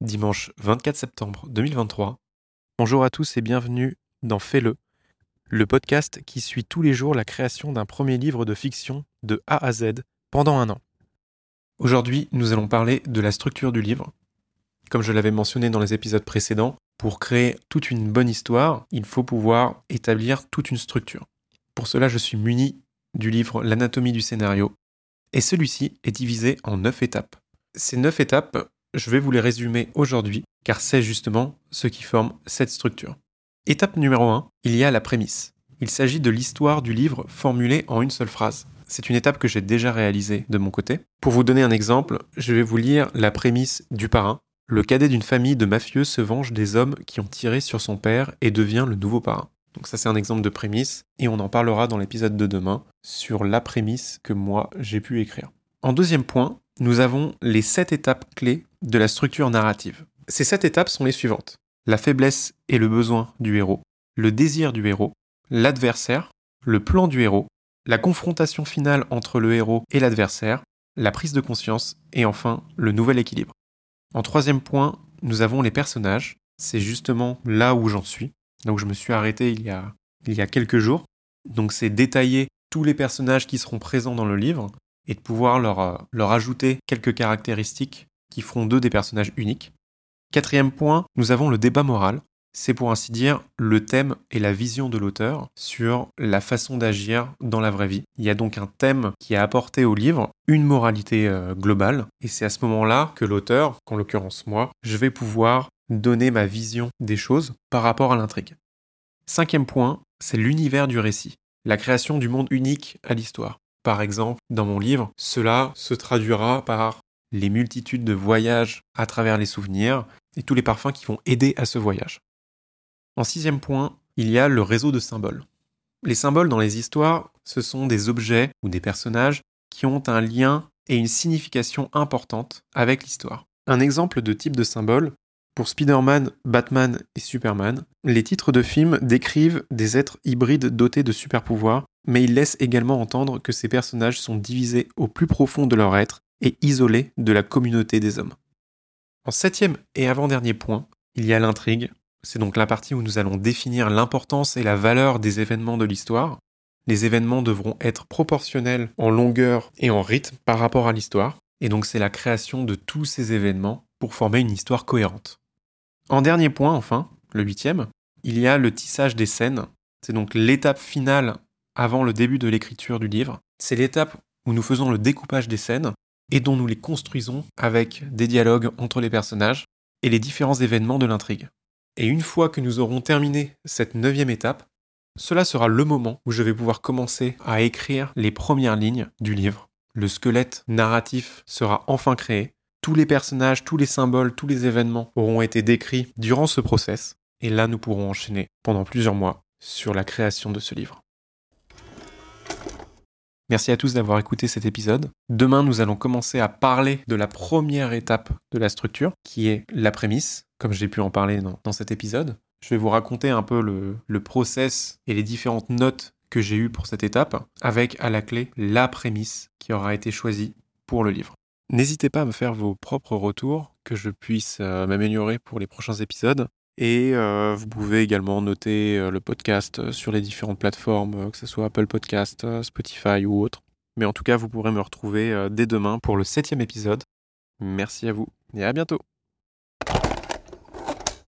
dimanche 24 septembre 2023. Bonjour à tous et bienvenue dans Fais-le, le podcast qui suit tous les jours la création d'un premier livre de fiction de A à Z pendant un an. Aujourd'hui, nous allons parler de la structure du livre. Comme je l'avais mentionné dans les épisodes précédents, pour créer toute une bonne histoire, il faut pouvoir établir toute une structure. Pour cela, je suis muni du livre L'anatomie du scénario, et celui-ci est divisé en neuf étapes. Ces neuf étapes, je vais vous les résumer aujourd'hui, car c'est justement ce qui forme cette structure. Étape numéro 1, il y a la prémisse. Il s'agit de l'histoire du livre formulée en une seule phrase. C'est une étape que j'ai déjà réalisée de mon côté. Pour vous donner un exemple, je vais vous lire la prémisse du parrain. Le cadet d'une famille de mafieux se venge des hommes qui ont tiré sur son père et devient le nouveau parrain. Donc ça c'est un exemple de prémisse et on en parlera dans l'épisode de demain sur la prémisse que moi j'ai pu écrire. En deuxième point, nous avons les sept étapes clés de la structure narrative. Ces sept étapes sont les suivantes. La faiblesse et le besoin du héros, le désir du héros, l'adversaire, le plan du héros, la confrontation finale entre le héros et l'adversaire, la prise de conscience et enfin le nouvel équilibre. En troisième point, nous avons les personnages. C'est justement là où j'en suis, là où je me suis arrêté il y a, il y a quelques jours. Donc c'est détailler tous les personnages qui seront présents dans le livre et de pouvoir leur, euh, leur ajouter quelques caractéristiques qui feront d'eux des personnages uniques. Quatrième point, nous avons le débat moral. C'est pour ainsi dire le thème et la vision de l'auteur sur la façon d'agir dans la vraie vie. Il y a donc un thème qui a apporté au livre une moralité euh, globale, et c'est à ce moment-là que l'auteur, en l'occurrence moi, je vais pouvoir donner ma vision des choses par rapport à l'intrigue. Cinquième point, c'est l'univers du récit, la création du monde unique à l'histoire. Par exemple, dans mon livre, cela se traduira par les multitudes de voyages à travers les souvenirs et tous les parfums qui vont aider à ce voyage. En sixième point, il y a le réseau de symboles. Les symboles dans les histoires, ce sont des objets ou des personnages qui ont un lien et une signification importante avec l'histoire. Un exemple de type de symbole, pour Spider-Man, Batman et Superman, les titres de films décrivent des êtres hybrides dotés de super pouvoirs mais il laisse également entendre que ces personnages sont divisés au plus profond de leur être et isolés de la communauté des hommes. En septième et avant-dernier point, il y a l'intrigue. C'est donc la partie où nous allons définir l'importance et la valeur des événements de l'histoire. Les événements devront être proportionnels en longueur et en rythme par rapport à l'histoire, et donc c'est la création de tous ces événements pour former une histoire cohérente. En dernier point, enfin, le huitième, il y a le tissage des scènes. C'est donc l'étape finale avant le début de l'écriture du livre. C'est l'étape où nous faisons le découpage des scènes et dont nous les construisons avec des dialogues entre les personnages et les différents événements de l'intrigue. Et une fois que nous aurons terminé cette neuvième étape, cela sera le moment où je vais pouvoir commencer à écrire les premières lignes du livre. Le squelette narratif sera enfin créé. Tous les personnages, tous les symboles, tous les événements auront été décrits durant ce process. Et là, nous pourrons enchaîner pendant plusieurs mois sur la création de ce livre. Merci à tous d'avoir écouté cet épisode. Demain, nous allons commencer à parler de la première étape de la structure, qui est la prémisse, comme j'ai pu en parler dans, cet épisode. Je vais vous raconter un peu le, le process et les différentes notes que j'ai eues pour cette étape, avec à la clé la prémisse qui aura été choisie pour le livre. N'hésitez pas à me faire vos propres retours, que je puisse euh, m'améliorer pour les prochains épisodes. Et euh, vous pouvez également noter euh, le podcast euh, sur les différentes plateformes, que ce soit Apple Podcast, Spotify ou autre. Mais en tout cas, vous pourrez me retrouver dès demain pour le septième épisode. Merci à vous et à bientôt.